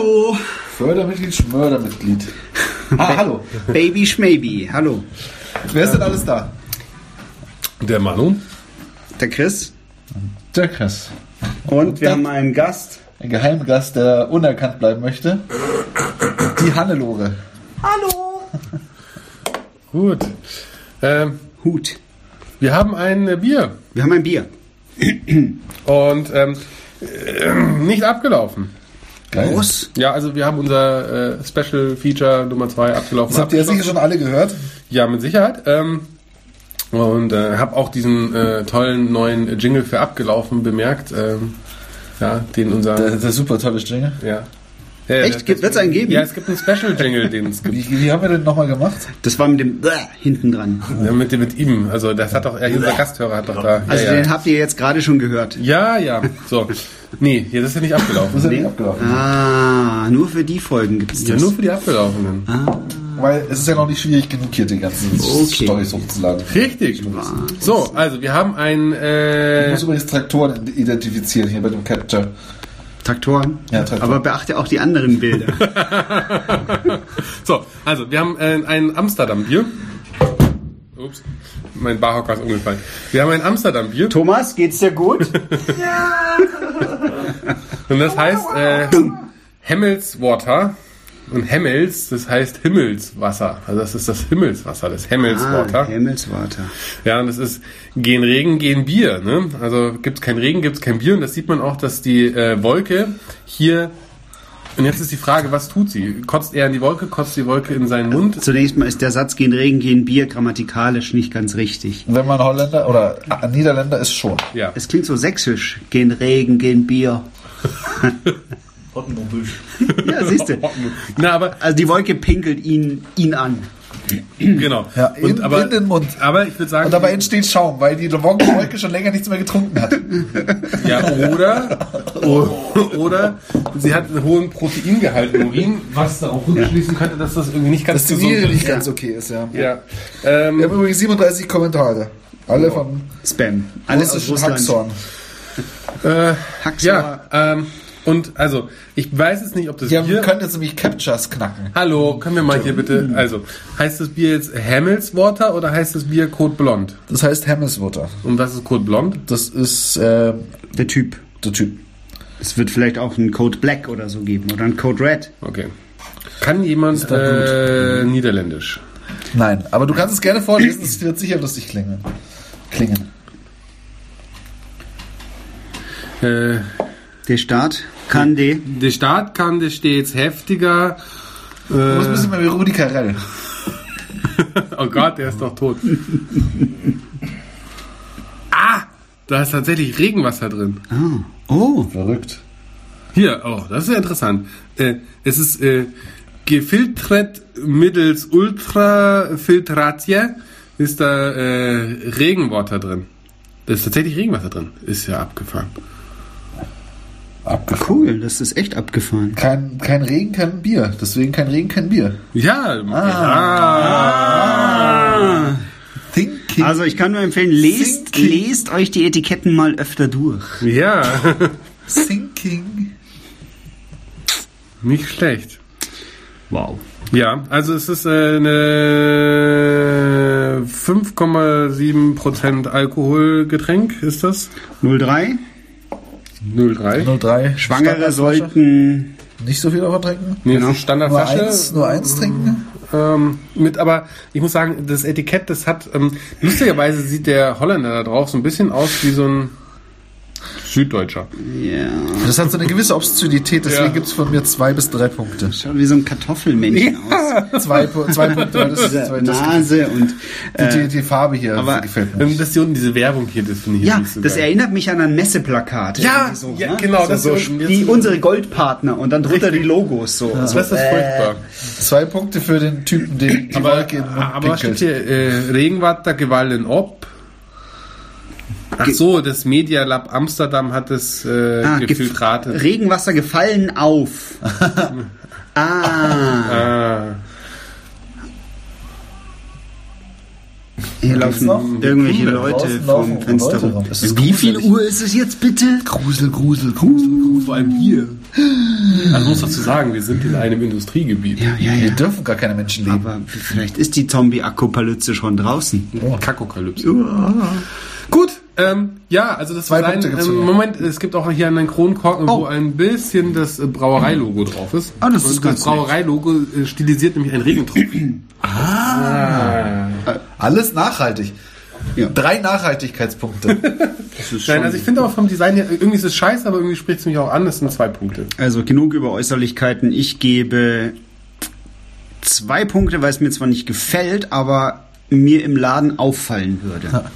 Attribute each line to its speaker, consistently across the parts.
Speaker 1: Hallo.
Speaker 2: Fördermitglied, Schmördermitglied. Ah, hallo.
Speaker 1: Baby Schmaybe. Hallo.
Speaker 2: Wer ist denn alles da?
Speaker 3: Der Manu.
Speaker 1: Der Chris.
Speaker 2: Der Chris.
Speaker 1: Und wir haben einen Gast.
Speaker 2: Ein Geheimgast, der unerkannt bleiben möchte. Die Hannelore.
Speaker 3: Gut. Ähm,
Speaker 1: Hut.
Speaker 3: wir haben ein äh, Bier
Speaker 1: Wir haben ein Bier.
Speaker 3: und ähm, äh, nicht abgelaufen.
Speaker 2: Geil.
Speaker 1: Groß.
Speaker 3: Ja, also wir haben unser äh, Special Feature Nummer 2 abgelaufen.
Speaker 2: Das habt ihr ja sicher schon alle gehört.
Speaker 3: Ja, mit Sicherheit. Ähm, und äh, habe auch diesen äh, tollen neuen Jingle für abgelaufen bemerkt. Ähm, ja, den unser.
Speaker 2: Der, der super tolle Jingle.
Speaker 3: ja. Ja,
Speaker 1: Echt?
Speaker 3: das-
Speaker 1: Gibt- wird's einen geben?
Speaker 3: Ja, es gibt einen Special Jingle, den es gibt.
Speaker 2: Wie, wie haben wir den nochmal gemacht?
Speaker 1: Das war mit dem Bäh hinten dran.
Speaker 3: Ja, mit, dem- mit ihm. Also das hat doch, ja, unser Gasthörer hat doch da.
Speaker 1: Also
Speaker 3: ja,
Speaker 1: den
Speaker 3: ja.
Speaker 1: habt ihr jetzt gerade schon gehört.
Speaker 3: ja, ja. So. Nee, hier das ist ja nicht
Speaker 2: Das
Speaker 3: abgelaufen.
Speaker 2: ist ja nicht abgelaufen.
Speaker 1: Ah, nur für die Folgen gibt es
Speaker 3: Ja,
Speaker 1: das.
Speaker 3: nur für die abgelaufenen.
Speaker 2: Weil es ist ja noch nicht schwierig genug, hier die ganzen
Speaker 1: Okay.
Speaker 2: Storys hochzuladen.
Speaker 3: Richtig. So, also wir haben ein
Speaker 2: Ich
Speaker 3: äh,
Speaker 2: muss übrigens Traktoren identifizieren hier bei dem Capture.
Speaker 1: Traktoren.
Speaker 2: Ja, Traktoren.
Speaker 1: Aber beachte auch die anderen Bilder.
Speaker 3: so, also wir haben äh, ein Amsterdam Bier. Ups, mein Barhocker ist umgefallen. Wir haben ein Amsterdam Bier
Speaker 1: Thomas, geht's dir gut?
Speaker 3: und das heißt äh, Hemmelswater und Hemmels, das heißt Himmelswasser. Also das ist das Himmelswasser, das
Speaker 1: Ah,
Speaker 3: Hemmelswater.
Speaker 1: Himmelswater.
Speaker 3: Ja, und das ist gehen Regen, gehen Bier. Ne? Also gibt's kein Regen, gibt's kein Bier. Und das sieht man auch, dass die äh, Wolke hier. Und jetzt ist die Frage, was tut sie? Kotzt er in die Wolke, kotzt die Wolke in seinen Mund?
Speaker 1: Zunächst mal ist der Satz gehen Regen, gehen Bier grammatikalisch nicht ganz richtig.
Speaker 2: Wenn man Holländer oder Niederländer ist schon.
Speaker 3: Ja.
Speaker 1: Es klingt so sächsisch. Gehen Regen, gehen Bier. ja, siehst du.
Speaker 3: Na, aber
Speaker 1: Also die Wolke pinkelt ihn, ihn an.
Speaker 3: genau.
Speaker 2: Ja, in-
Speaker 3: und, aber,
Speaker 2: in den Mund.
Speaker 3: Aber ich würde sagen,
Speaker 2: Und dabei entsteht Schaum, weil die Wolke schon länger nichts mehr getrunken hat.
Speaker 3: ja, oder, oder sie hat einen hohen Proteingehalt im Urin, was da auch rückschließen könnte, dass das irgendwie nicht ganz
Speaker 2: Dass
Speaker 3: gesund
Speaker 2: nicht
Speaker 3: ist.
Speaker 2: ganz okay ist, ja.
Speaker 3: Ja. Ähm,
Speaker 2: Wir haben übrigens 37 Kommentare. Alle von
Speaker 1: Spam. Alles aus
Speaker 2: russischen
Speaker 1: Russland.
Speaker 2: Hacksorn.
Speaker 3: äh,
Speaker 1: Haxor.
Speaker 3: ja, ähm, und also, ich weiß jetzt nicht, ob das
Speaker 2: Die
Speaker 3: Bier...
Speaker 2: haben, können jetzt nämlich Captures knacken.
Speaker 3: Hallo, können wir mal hier bitte, also, heißt das Bier jetzt Hemmelswater oder heißt das Bier Code Blond?
Speaker 2: Das heißt Hemmelswater.
Speaker 3: Und was ist Code Blond?
Speaker 2: Das ist äh,
Speaker 1: Der Typ.
Speaker 2: der Typ.
Speaker 1: Es wird vielleicht auch einen Code Black oder so geben oder einen Code Red.
Speaker 3: Okay. Kann jemand
Speaker 2: da
Speaker 3: äh, Niederländisch?
Speaker 2: Nein, aber du kannst es gerne vorlesen, es wird sicher lustig klingen. Klingen.
Speaker 3: Äh,
Speaker 1: Der Staat kann die.
Speaker 3: der Staat kann das stets heftiger.
Speaker 2: Du musst ein
Speaker 3: Äh,
Speaker 2: bisschen mehr wie Rudi Carell.
Speaker 3: oh Gott, der ist doch tot. ah, da ist tatsächlich Regenwasser drin.
Speaker 1: Ah. Oh.
Speaker 2: Verrückt.
Speaker 3: Hier, oh, das ist ja interessant. Äh, es ist äh, gefiltert mittels Ultrafiltratie ist da äh, Regenwasser drin. Da ist tatsächlich Regenwasser drin. Ist ja abgefahren.
Speaker 2: Abgefahren.
Speaker 1: Cool, das ist echt abgefahren.
Speaker 2: Kein, kein Regen, kein Bier. Deswegen kein Regen, kein Bier.
Speaker 3: Ja,
Speaker 1: Ah.
Speaker 2: Thinking.
Speaker 1: Also ich kann nur empfehlen, lest,
Speaker 2: Thinking.
Speaker 1: lest euch die Etiketten mal öfter durch.
Speaker 3: ja, ja,
Speaker 2: Thinking.
Speaker 3: nicht schlecht.
Speaker 1: Wow.
Speaker 3: Ja, also es ist äh, eine 5,7% Alkoholgetränk, ist das?
Speaker 1: 03.
Speaker 3: 03.
Speaker 2: 03.
Speaker 1: Schwangere
Speaker 2: Standardflasche.
Speaker 1: sollten.
Speaker 2: Nicht so viel davon trinken.
Speaker 3: Nee,
Speaker 1: Genau.
Speaker 3: genau.
Speaker 2: Nur
Speaker 3: Standardflasche.
Speaker 2: eins, nur eins trinken.
Speaker 3: Ähm, mit, aber ich muss sagen, das Etikett, das hat, ähm, lustigerweise sieht der Holländer da drauf so ein bisschen aus wie so ein Süddeutscher.
Speaker 1: Ja.
Speaker 2: Das hat so eine gewisse Obszönität, deswegen
Speaker 3: Ja.
Speaker 2: gibt es von mir zwei bis drei Punkte.
Speaker 1: Schaut wie so ein Kartoffelmännchen aus.
Speaker 2: Zwei, zwei Punkte, das,
Speaker 1: Diese
Speaker 2: weil das
Speaker 1: Nase und.
Speaker 2: die,
Speaker 1: Äh,
Speaker 2: die, die Farbe hier
Speaker 1: aber-
Speaker 2: gefällt mir.
Speaker 3: Das hier unten, diese Werbung hier, das finde ich
Speaker 1: ja,
Speaker 3: nicht so
Speaker 1: das
Speaker 3: geil.
Speaker 1: erinnert mich an ein Messeplakat.
Speaker 3: Ja,
Speaker 1: irgendwie
Speaker 3: ja, genau,
Speaker 1: So,
Speaker 3: das
Speaker 1: so,
Speaker 3: unten.
Speaker 1: die, unsere Goldpartner und dann drunter die Logos. So.
Speaker 3: Das
Speaker 1: so.
Speaker 3: ist furchtbar.
Speaker 2: Zwei Punkte für den Typen, den die
Speaker 3: Aber,
Speaker 2: Wolke in
Speaker 3: aber was steht hier? Äh, Regenwatter gewallen ob. Ach so, das Media Lab Amsterdam hat es äh,
Speaker 1: Ah, gef-
Speaker 3: gefiltratet.
Speaker 1: Regenwasser gefallen auf. ah.
Speaker 3: Ah.
Speaker 1: Hier laufen
Speaker 2: noch?
Speaker 1: irgendwelche
Speaker 2: Hunde.
Speaker 1: Leute vom Fenster
Speaker 2: Leute
Speaker 1: rum. Wie viel. Uhr ist es jetzt bitte?
Speaker 3: Grusel, Grusel, Grusel, Grusel. Vor allem hier. Also muss dazu sagen, wir sind in einem Industriegebiet.
Speaker 1: Ja, ja,
Speaker 2: Hier
Speaker 1: ja.
Speaker 2: dürfen gar keine Menschen leben.
Speaker 1: Aber vielleicht ist die Zombie-Apokalypse schon draußen.
Speaker 3: Kakokalypse. Gut, ähm, ja, also das
Speaker 2: Zwei
Speaker 3: war ein, ähm. Moment, es gibt auch hier einen Kronkorken, wo ein bisschen das äh, Brauereilogo drauf ist.
Speaker 1: Ah, das ist
Speaker 3: Und
Speaker 1: ganz
Speaker 3: das Brauereilogo äh, stilisiert nämlich einen Regentropfen.
Speaker 2: Alles nachhaltig.
Speaker 1: Ja.
Speaker 2: Drei Nachhaltigkeitspunkte.
Speaker 1: Das ist
Speaker 3: Nein, also ich finde auch vom Design her, irgendwie ist es scheiße, aber irgendwie spricht es mich auch an, das sind zwei Punkte.
Speaker 1: Also genug über Äußerlichkeiten. Ich gebe zwei Punkte, weil es mir zwar nicht gefällt, aber mir im Laden auffallen würde.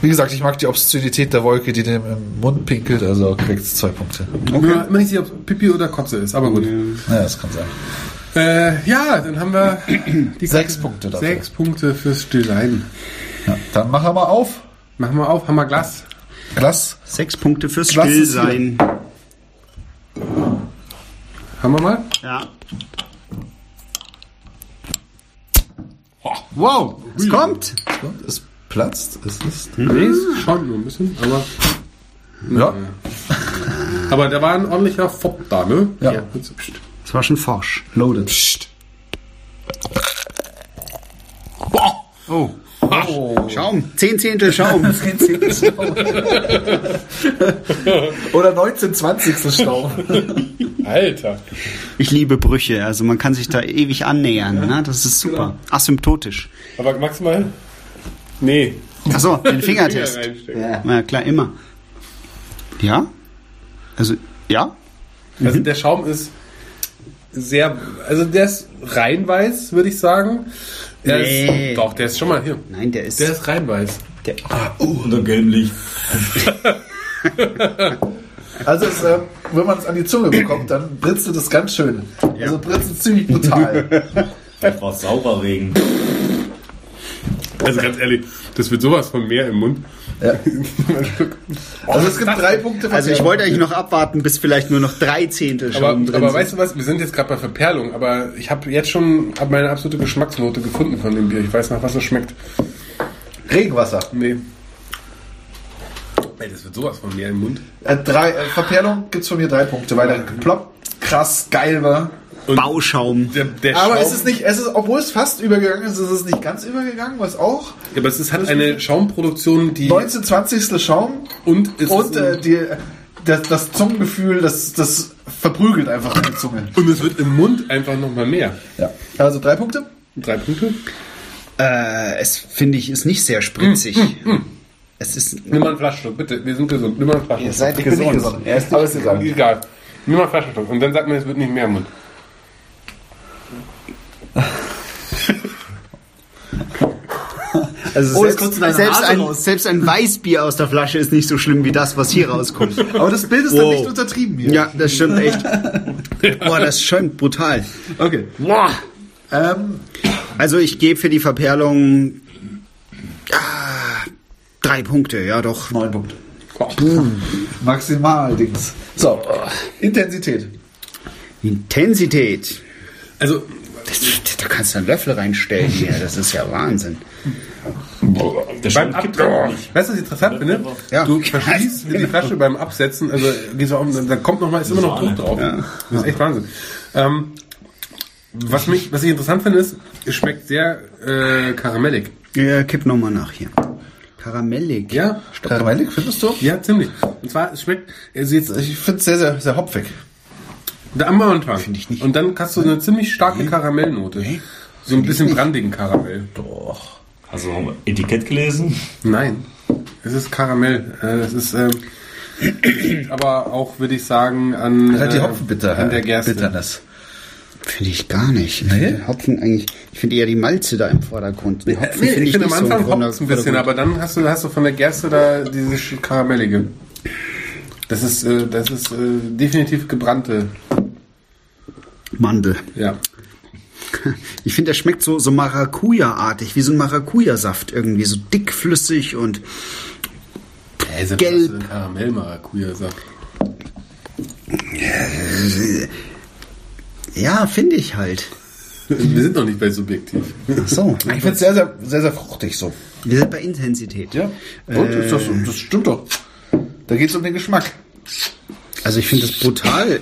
Speaker 2: Wie gesagt, ich mag die Obszönität der Wolke, die dem im Mund pinkelt, also kriegt zwei Punkte.
Speaker 3: Okay. Ja, immer nicht sicher, ob es Pipi oder Kotze ist, aber gut.
Speaker 2: Ja, das kann sein.
Speaker 3: Äh, ja, dann haben wir die
Speaker 2: Sechs Punkte dafür.
Speaker 3: Sechs Punkte fürs Design.
Speaker 2: Ja, dann machen wir mal auf.
Speaker 3: Machen wir auf, haben wir Glas.
Speaker 2: Glas.
Speaker 1: Sechs Punkte fürs
Speaker 2: es
Speaker 1: Stillsein.
Speaker 3: Haben wir mal?
Speaker 1: Ja. Wow, es kommt.
Speaker 2: Es platzt. Es ist.
Speaker 3: Nee, ist schon nur ein bisschen, aber.
Speaker 2: Ja.
Speaker 3: Aber da war ein ordentlicher Fopp da, ne?
Speaker 2: Ja.
Speaker 3: Jetzt, pst.
Speaker 1: Das war schon forsch.
Speaker 2: Loaded.
Speaker 3: Psst.
Speaker 1: Oh. Schaum. Zehn Zehntel Schaum.
Speaker 2: Oder 1920. Stau.
Speaker 3: Alter.
Speaker 1: Ich liebe Brüche, also man kann sich da ewig annähern. Ne? Das ist super. Asymptotisch.
Speaker 3: Aber maximal? Nee.
Speaker 1: Achso, den Fingertest.
Speaker 3: Finger.
Speaker 1: Ja. Na klar, immer. Ja? Also, ja?
Speaker 3: Also der Schaum ist sehr, also der ist rein weiß, würde ich sagen. Der
Speaker 1: Nee.
Speaker 3: ist, doch, der ist schon mal hier.
Speaker 1: Nein, der ist.
Speaker 3: Der ist rein weiß.
Speaker 1: der,
Speaker 4: Unter gelbem Licht.
Speaker 2: Also, es, äh, wenn man es an die Zunge bekommt, dann britzelt es ganz schön. Also britzelt ziemlich brutal.
Speaker 4: Das war saurer Regen.
Speaker 3: Also ganz ehrlich, das wird sowas von mehr im Mund.
Speaker 2: Ja. Also es gibt drei Punkte. von
Speaker 1: also ich
Speaker 2: mir.
Speaker 1: wollte eigentlich noch abwarten, bis vielleicht nur noch drei Zehntel
Speaker 3: Aber,
Speaker 1: Schaum drin
Speaker 3: aber
Speaker 1: sind.
Speaker 3: weißt du was, wir sind jetzt gerade bei Verperlung, aber ich habe jetzt schon hab meine absolute Geschmacksnote gefunden von dem Bier. Ich weiß nach was es schmeckt.
Speaker 2: Regenwasser.
Speaker 3: Nee. Ey, das wird sowas von mehr im Mund.
Speaker 2: Äh, drei, äh, Verperlung gibt's von mir drei Punkte, weil er ploppt krass geil war.
Speaker 1: Bauschaum.
Speaker 3: Der, der
Speaker 2: Aber
Speaker 3: Schaum,
Speaker 2: es ist nicht, es ist, obwohl es fast übergegangen ist, ist es nicht ganz übergegangen, was auch.
Speaker 3: Ja, aber es ist halt eine Schaumproduktion, die
Speaker 2: 1920. Schaum
Speaker 3: und es
Speaker 2: und äh, die, das, das Zungengefühl, das, das verprügelt einfach die Zunge.
Speaker 3: und es wird im Mund einfach noch mal mehr.
Speaker 2: Ja. Also drei Punkte.
Speaker 3: Drei Punkte.
Speaker 1: Äh, es finde ich ist nicht sehr spritzig. Es ist.
Speaker 3: Nimm mal einen Flaschenschluck, bitte. Wir sind gesund. Nimm mal einen Flaschenschluck.
Speaker 1: seid
Speaker 2: Ich bin nicht gesund.
Speaker 1: Er ist
Speaker 2: ist egal.
Speaker 3: Egal. Nimm mal einen Flaschenschluck. Und dann sagt man, es wird nicht mehr im Mund.
Speaker 1: Also
Speaker 2: Oh,
Speaker 1: selbst, selbst, ein, selbst ein Weißbier aus der Flasche ist nicht so schlimm wie das, was hier rauskommt.
Speaker 2: Aber das Bild ist dann
Speaker 1: Wow.
Speaker 2: nicht untertrieben hier.
Speaker 1: ja, das stimmt echt. Boah, das schon brutal.
Speaker 2: Okay.
Speaker 1: Boah.
Speaker 2: Ähm,
Speaker 1: Also ich gebe für die Verperlung ah, drei Punkte, ja doch.
Speaker 2: neun Punkte. Maximal Dings. So, Intensität.
Speaker 1: Intensität.
Speaker 3: Also,
Speaker 1: Das, da kannst du einen Löffel reinstellen hier. Das ist ja Wahnsinn.
Speaker 4: Der
Speaker 3: beim Ab
Speaker 4: nicht.
Speaker 3: Weißt du, was ich interessant finde?
Speaker 1: Ja.
Speaker 3: Du verschließt die Flasche beim Absetzen, also gehst du auf, da kommt noch mal, ist immer noch Druck drauf. Das ist echt Wahnsinn. Ähm, was mich, was ich interessant finde, ist, es schmeckt sehr äh, karamellig.
Speaker 1: Ja, kipp nochmal nach hier. Karamellig.
Speaker 3: Ja,
Speaker 2: Karamellig, findest du?
Speaker 3: ja, ziemlich. Und zwar, es schmeckt, also jetzt
Speaker 2: Ich finde es sehr, sehr, sehr hopfig.
Speaker 3: der am Anfang.
Speaker 1: Finde ich nicht.
Speaker 3: Und dann hast du eine ziemlich starke Karamellnote. So ein bisschen brandigen Karamell.
Speaker 4: Doch. Hast du noch Etikett gelesen?
Speaker 3: Nein, es ist Karamell. Äh, Es ist, ähm, aber auch, würde ich sagen, an,
Speaker 2: Halt die
Speaker 3: äh,
Speaker 2: Hopfenbitter,
Speaker 3: an der Gerste.
Speaker 2: Bitterness.
Speaker 1: Finde ich gar nicht. Ich
Speaker 2: Nee?
Speaker 1: finde Hopfen eigentlich, ich finde eher die Malze da im Vordergrund. Den Hopfen
Speaker 3: Nee,
Speaker 1: finde
Speaker 3: ich
Speaker 1: ich
Speaker 3: finde
Speaker 1: nicht
Speaker 3: am
Speaker 1: so
Speaker 3: Anfang es ein bisschen, aber dann hast du, hast du von der Gerste da dieses Karamellige. Das ist, äh, das ist äh, definitiv gebrannte.
Speaker 1: Mandel.
Speaker 3: Ja.
Speaker 1: Ich finde, der schmeckt so, so Maracuja-artig, wie so ein Maracuja-Saft irgendwie, so dickflüssig und
Speaker 3: Äh,
Speaker 1: Gelb.
Speaker 3: Karamell-Maracuja-Saft.
Speaker 1: ja, finde ich halt.
Speaker 3: Wir sind noch nicht bei subjektiv.
Speaker 1: Ach so.
Speaker 2: Ich finde es sehr, sehr, sehr, sehr fruchtig so.
Speaker 1: Wir sind bei Intensität.
Speaker 2: Ja. Und ist das, das stimmt doch. Da geht es um den Geschmack.
Speaker 1: Also ich finde das brutal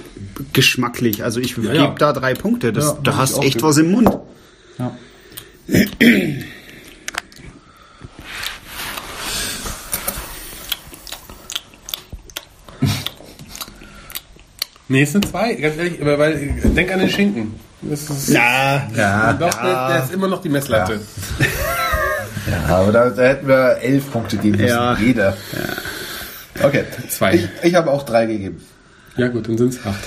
Speaker 1: geschmacklich. Also ich gebe
Speaker 3: ja.
Speaker 1: da drei Punkte. Das,
Speaker 2: Ja,
Speaker 1: da hast echt
Speaker 2: geben.
Speaker 1: was im Mund.
Speaker 2: Ja.
Speaker 3: Nee, es sind zwei, ganz ehrlich, aber weil, denk an den Schinken. Das ist,
Speaker 1: Ja,
Speaker 2: Ja,
Speaker 3: doch, Der, der ist immer noch die Messlatte.
Speaker 2: ja aber da, da hätten wir elf Punkte geben müssen.
Speaker 1: Ja.
Speaker 2: Jeder. Okay.
Speaker 3: Zwei.
Speaker 2: Ich, ich habe auch drei gegeben.
Speaker 3: Ja gut, dann sind es acht.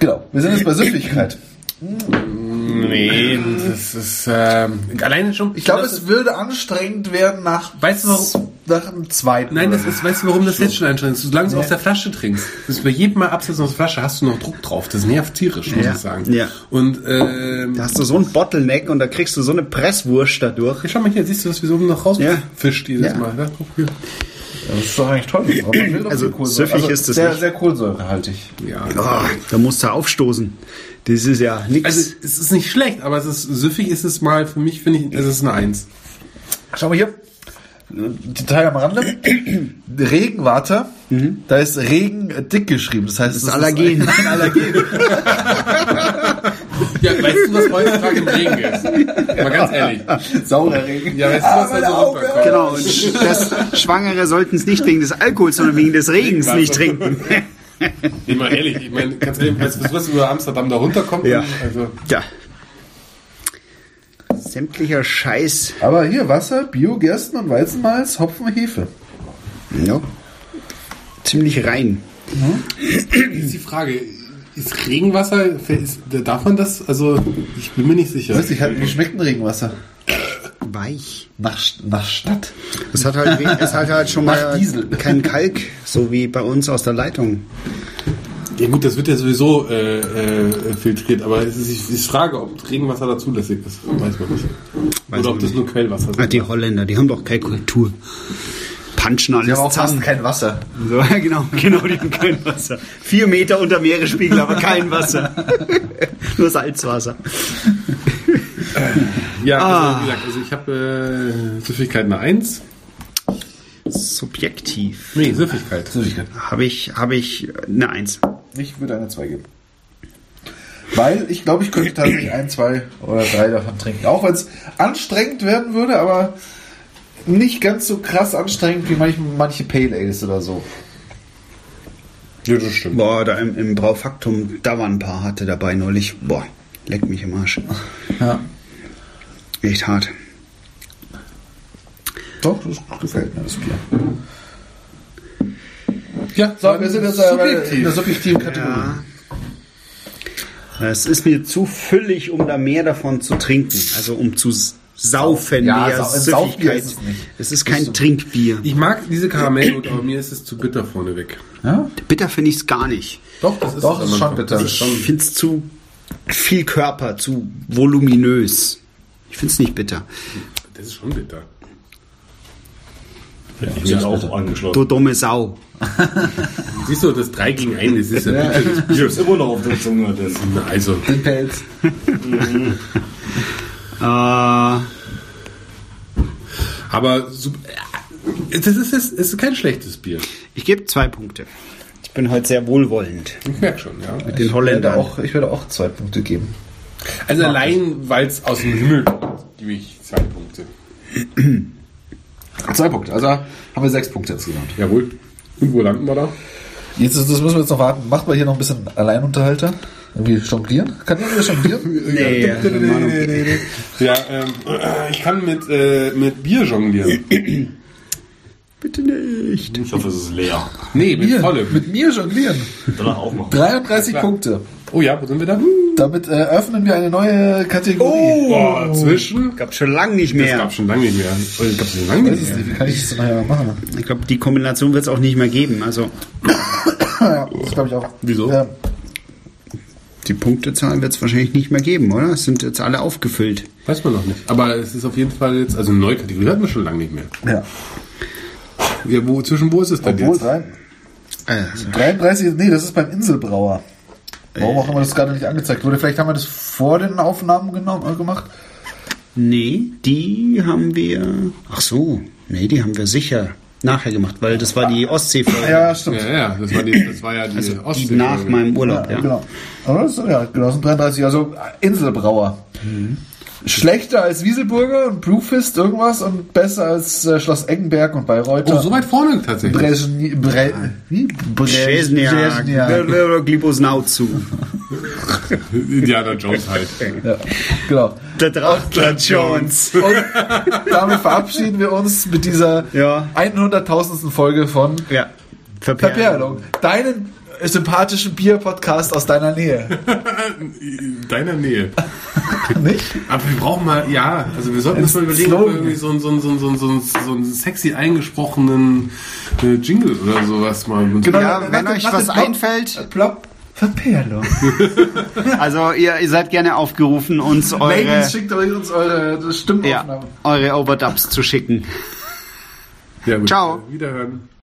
Speaker 2: Genau. Wir sind jetzt bei Süffigkeit.
Speaker 3: Nee, das ist, ähm, alleine schon.
Speaker 2: Ich glaube, es würde anstrengend werden nach,
Speaker 3: Weißt du warum?
Speaker 2: nach dem zweiten.
Speaker 3: Nein, das ist, weißt du, warum das jetzt schon anstrengend ist? Solange du aus der Flasche trinkst, ist bei jedem Mal Absetzen aus der Flasche hast du noch Druck drauf. Das nervt tierisch, muss
Speaker 1: Ja.
Speaker 3: ich sagen.
Speaker 1: Ja.
Speaker 3: Und, ähm,
Speaker 1: da hast du so ein Bottleneck und da kriegst du so eine Presswurst dadurch.
Speaker 3: ja, schau mal hier, siehst du, dass wir so noch rausfischt
Speaker 1: Ja.
Speaker 3: jedes
Speaker 1: Ja.
Speaker 3: Mal. Ja, guck hier.
Speaker 2: Das ist doch eigentlich toll. Aber man will doch
Speaker 1: Also, süffig ist das
Speaker 2: sehr,
Speaker 1: nicht.
Speaker 2: sehr kohlensäurehaltig.
Speaker 3: Ja.
Speaker 1: Oh, da musst du aufstoßen. Das ist ja nichts.
Speaker 3: Also, es ist nicht schlecht, aber es ist, süffig ist es mal, für mich finde ich, es ist eine Eins.
Speaker 2: Schau mal hier. Detail am Rande. Regenwarte. Da ist Regen äh, dick geschrieben. Das heißt,
Speaker 1: das ist Allergen.
Speaker 2: ein Allergen.
Speaker 3: Ja, weißt du, was heutzutage im Regen ist? Mal ganz ehrlich.
Speaker 2: Saurer Regen.
Speaker 3: Ja, weißt du, was da so runterkommt?
Speaker 1: Genau, und das Schwangere sollten es nicht wegen des Alkohols, sondern wegen des Regens nicht trinken.
Speaker 3: Nee, mal ehrlich, ich meine, ganz ehrlich, weißt du, was über Amsterdam da runterkommt?
Speaker 1: Ja.
Speaker 3: Also,
Speaker 1: Ja. Sämtlicher Scheiß.
Speaker 2: Aber hier Wasser, Bio, Gersten und Weizenmalz, Hopfen, Hefe.
Speaker 1: Ja. Ziemlich rein.
Speaker 3: ist die Frage, ist Regenwasser, ist, darf man das? Also, ich bin mir nicht sicher.
Speaker 2: Weiß ich, wie schmeckt ein Regenwasser?
Speaker 1: Weich.
Speaker 2: Nach, nach Stadt.
Speaker 1: Es hat halt, es hat halt schon
Speaker 2: Nach
Speaker 1: mal
Speaker 2: Diesel.
Speaker 1: kein Kalk, so wie bei uns aus der Leitung.
Speaker 3: Ja gut, das wird ja sowieso äh, äh, filtriert, aber es ist die Frage, ob Regenwasser da zulässig ist. Weiß man nicht.
Speaker 1: Weiß
Speaker 3: Oder ob
Speaker 1: man
Speaker 3: das
Speaker 1: nicht.
Speaker 3: nur Quellwasser
Speaker 1: Ah,
Speaker 3: ist.
Speaker 1: Die Holländer, die haben doch keine Kultur. Punchen alles
Speaker 2: Die haben auch fast kein Wasser.
Speaker 1: So, ja, genau, genau, die haben kein Wasser. Vier Meter unter Meeresspiegel, aber kein Wasser. Nur Salzwasser.
Speaker 3: Ja, also,
Speaker 1: Ah.
Speaker 3: wie gesagt, also ich habe äh, Süffigkeit eine Eins.
Speaker 1: Subjektiv.
Speaker 3: Nee, Süffigkeit.
Speaker 2: Süffigkeit.
Speaker 1: Habe ich, habe ich eine Eins.
Speaker 2: Ich würde eine 2 geben. Weil ich glaube, ich könnte tatsächlich ein, zwei oder drei davon trinken. Auch wenn es anstrengend werden würde, aber nicht ganz so krass anstrengend wie manche, manche Pale Ales oder so.
Speaker 3: Ja, das stimmt.
Speaker 1: Boah, da im, im Braufaktum, da waren ein paar harte dabei neulich. Boah, leck mich im Arsch.
Speaker 2: Ja.
Speaker 1: Echt hart.
Speaker 2: Doch, das gefällt mir, das Bier.
Speaker 3: Ja,
Speaker 2: So, wir sind jetzt in
Speaker 3: subjektiv.
Speaker 2: der subjektiven Kategorie.
Speaker 1: Ja. Es ist mir zu füllig, um da mehr davon zu trinken. Also um zu saufen,
Speaker 2: Ja,
Speaker 1: mehr
Speaker 2: Sau- Saufbier
Speaker 1: Süffigkeit.
Speaker 2: ist es nicht.
Speaker 1: Es ist kein Trinkbier.
Speaker 3: Ich mag diese Karamellnote, aber mir ist es zu bitter vorneweg.
Speaker 2: Ja?
Speaker 1: Bitter finde ich es gar nicht.
Speaker 3: Doch, das ist
Speaker 2: Doch,
Speaker 3: es
Speaker 2: ist schon bitter.
Speaker 3: Ist
Speaker 1: Ich
Speaker 3: schon,
Speaker 1: finde es zu viel Körper, zu voluminös. Ich finde es nicht bitter.
Speaker 3: das ist schon bitter.
Speaker 4: Ja, ich bin auch angeschlossen.
Speaker 1: Du dumme Sau.
Speaker 3: Siehst du, das 3 gegen 1, das ist ja bitter.
Speaker 4: Ich hab's immer noch auf der Zunge. Das.
Speaker 3: Also,
Speaker 2: Den Pelz.
Speaker 1: Äh,
Speaker 3: aber so, das ist, das ist kein schlechtes Bier.
Speaker 1: ich gebe zwei Punkte. Ich bin heute sehr wohlwollend
Speaker 3: Ich merke schon, ja.
Speaker 1: mit den
Speaker 2: Ich werde,
Speaker 1: Holländern.
Speaker 2: auch, ich werde auch zwei Punkte geben.
Speaker 3: Also allein, weil es aus dem Himmel kommt, gebe ich zwei Punkte.
Speaker 2: Zwei Punkte. Also haben wir sechs Punkte insgesamt.
Speaker 3: Jawohl. Und wo landen wir da?
Speaker 2: Jetzt, das müssen wir jetzt noch warten. Macht mal hier noch ein bisschen Alleinunterhalter. Irgendwie jonglieren? Kann jemand jonglieren?
Speaker 1: Nee, Mann,
Speaker 3: Ja, ähm, äh, ich kann mit, äh, mit Bier jonglieren.
Speaker 1: bitte nicht.
Speaker 4: Ich hoffe, es ist leer.
Speaker 3: Nee, mit vollem.
Speaker 2: mit mir jonglieren.
Speaker 4: Danach auch noch.
Speaker 2: 33
Speaker 3: klar.
Speaker 2: Punkte.
Speaker 3: Oh ja, wo sind wir da?
Speaker 2: Damit äh, öffnen wir eine neue Kategorie.
Speaker 3: Boah, zwischen.
Speaker 1: Gab schon lange nicht
Speaker 3: Das
Speaker 1: mehr.
Speaker 3: gab schon lange nicht mehr. Oh, Das gab schon lange nicht mehr.
Speaker 2: nicht, wie kann ich das nachher machen?
Speaker 1: Ich glaube, die Kombination wird es auch nicht mehr geben. Also
Speaker 2: Ja, das glaube ich auch.
Speaker 3: Wieso?
Speaker 2: Ja,
Speaker 1: die Punktezahl wird es wahrscheinlich nicht mehr geben, oder? Es sind jetzt alle aufgefüllt.
Speaker 3: Weiß man noch nicht. Aber es ist auf jeden Fall jetzt, also eine neue Kategorie hatten wir schon lange nicht mehr.
Speaker 2: ja.
Speaker 3: Ja, wo, zwischen wo ist es denn
Speaker 2: Obwohl,
Speaker 3: jetzt?
Speaker 2: drei,
Speaker 1: Also,
Speaker 2: 33, nee, das ist beim Inselbrauer. Warum auch immer das gerade nicht angezeigt wurde. Vielleicht haben wir das vor den Aufnahmen genommen, äh, gemacht.
Speaker 1: Nee, die haben wir. Ach so, nee, die haben wir sicher nachher gemacht, weil das war die Ostsee-Folge.
Speaker 2: Ja, stimmt.
Speaker 3: Ja, ja, das war, die, das war ja die
Speaker 1: Also die
Speaker 3: Ostsee-
Speaker 1: nach meinem Urlaub, ja.
Speaker 2: Genau. Aber das, ja, genau, das sind 33, also Inselbrauer. Schlechter als Wieselburger und Bluefist irgendwas und besser als äh, Schloss Eggenberg und Bayreuther.
Speaker 3: Oh, so weit vorne tatsächlich.
Speaker 2: Brezhny, Bre, wie?
Speaker 1: Brezhniak. Glibosnau zu.
Speaker 3: Indiana Jones halt.
Speaker 2: Ja, genau.
Speaker 1: Der Drachtler Jones.
Speaker 2: Und damit verabschieden wir uns mit dieser
Speaker 1: Ja.
Speaker 2: 100.000. Folge von
Speaker 1: Ja.
Speaker 2: Verperlung. Deinen sympathischen Bier-Podcast aus deiner Nähe.
Speaker 3: In deiner Nähe.
Speaker 2: Nicht?
Speaker 3: Aber wir brauchen mal, ja, also wir sollten uns mal überlegen, ob wir irgendwie so einen, so einen, so einen, so einen, so einen, sexy eingesprochenen äh, Jingle oder sowas mal.
Speaker 2: Genau.
Speaker 1: Ja, wenn euch was
Speaker 2: dem Plop-
Speaker 1: einfällt,
Speaker 2: Plop. Verperlung.
Speaker 1: also ihr, ihr seid gerne aufgerufen, uns eure,
Speaker 2: Ladies, schickt euch uns eure
Speaker 1: ja,
Speaker 2: Stimmaufnahmen.
Speaker 1: eure Overdubs zu schicken.
Speaker 3: Ja, gut.
Speaker 1: Ciao.
Speaker 3: Wiederhören.